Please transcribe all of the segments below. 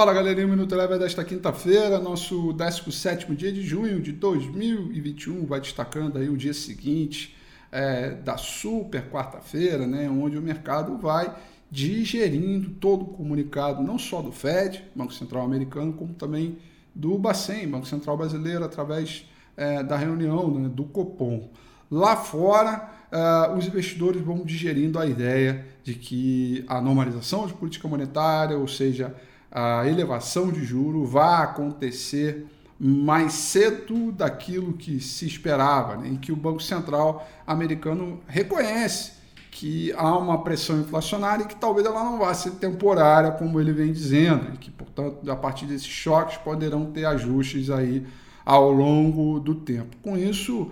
Fala galerinha, o Minuto Leve é desta quinta-feira, nosso 17 dia de junho de 2021, vai destacando aí o dia seguinte é, da super quarta-feira, né, onde o mercado vai digerindo todo o comunicado, não só do Fed, Banco Central Americano, como também do Bacen, Banco Central Brasileiro, através é, da reunião né, do Copom. Lá fora, uh, os investidores vão digerindo a ideia de que a normalização de política monetária, ou seja, a elevação de juro, vai acontecer mais cedo daquilo que se esperava, né? em que o Banco Central americano reconhece que há uma pressão inflacionária e que talvez ela não vá ser temporária, como ele vem dizendo, e que, portanto, a partir desses choques poderão ter ajustes aí ao longo do tempo. Com isso,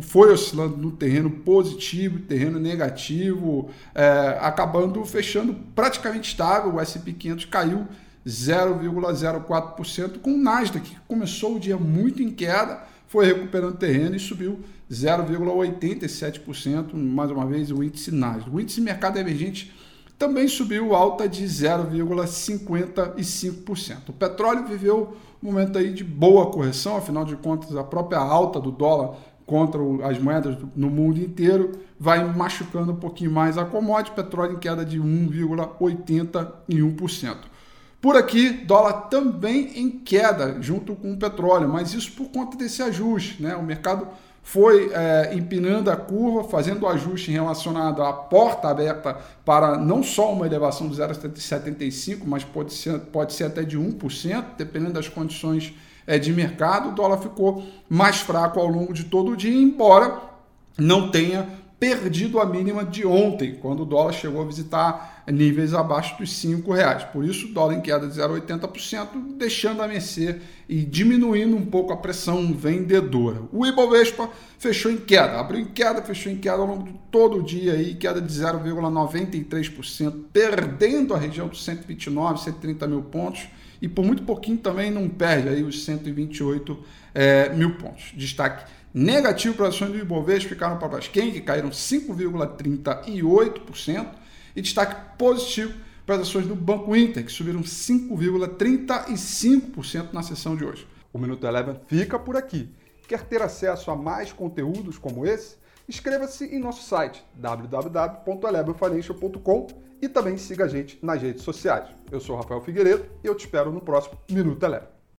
foi oscilando no terreno positivo, terreno negativo, é, acabando fechando praticamente estável. O SP 500 caiu 0,04%, com o Nasdaq, que começou o dia muito em queda, foi recuperando terreno e subiu 0,87%, mais uma vez o índice Nasdaq. O índice mercado emergente também subiu alta de 0,55%. O petróleo viveu um momento aí de boa correção, afinal de contas, a própria alta do dólar contra as moedas no mundo inteiro vai machucando um pouquinho mais a commodity, petróleo em queda de 1,81%. Por aqui, dólar também em queda junto com o petróleo, mas isso por conta desse ajuste. Né? O mercado foi é, empinando a curva, fazendo o ajuste relacionado à porta aberta para não só uma elevação de 0,75, mas pode ser, pode ser até de 1%, dependendo das condições é, de mercado. O dólar ficou mais fraco ao longo de todo o dia, embora não tenha perdido a mínima de ontem, quando o dólar chegou a visitar níveis abaixo dos cinco reais. Por isso, o dólar em queda de 0,80%, deixando a mercê e diminuindo um pouco a pressão vendedora. O Ibovespa fechou em queda, abriu em queda, fechou em queda ao longo de todo o dia, aí, queda de 0,93%, perdendo a região dos 129, 130 mil pontos e por muito pouquinho também não perde aí os 128 é, mil pontos. Destaque negativo para ações do Ibovespa ficaram para as Braskem, que caíram 5,38%, e destaque positivo para as ações do Banco Inter, que subiram 5,35% na sessão de hoje. O Minuto Eleven fica por aqui. Quer ter acesso a mais conteúdos como esse? Inscreva-se em nosso site www.elevenfinancial.com e também siga a gente nas redes sociais. Eu sou Rafael Figueiredo e eu te espero no próximo Minuto Eleven.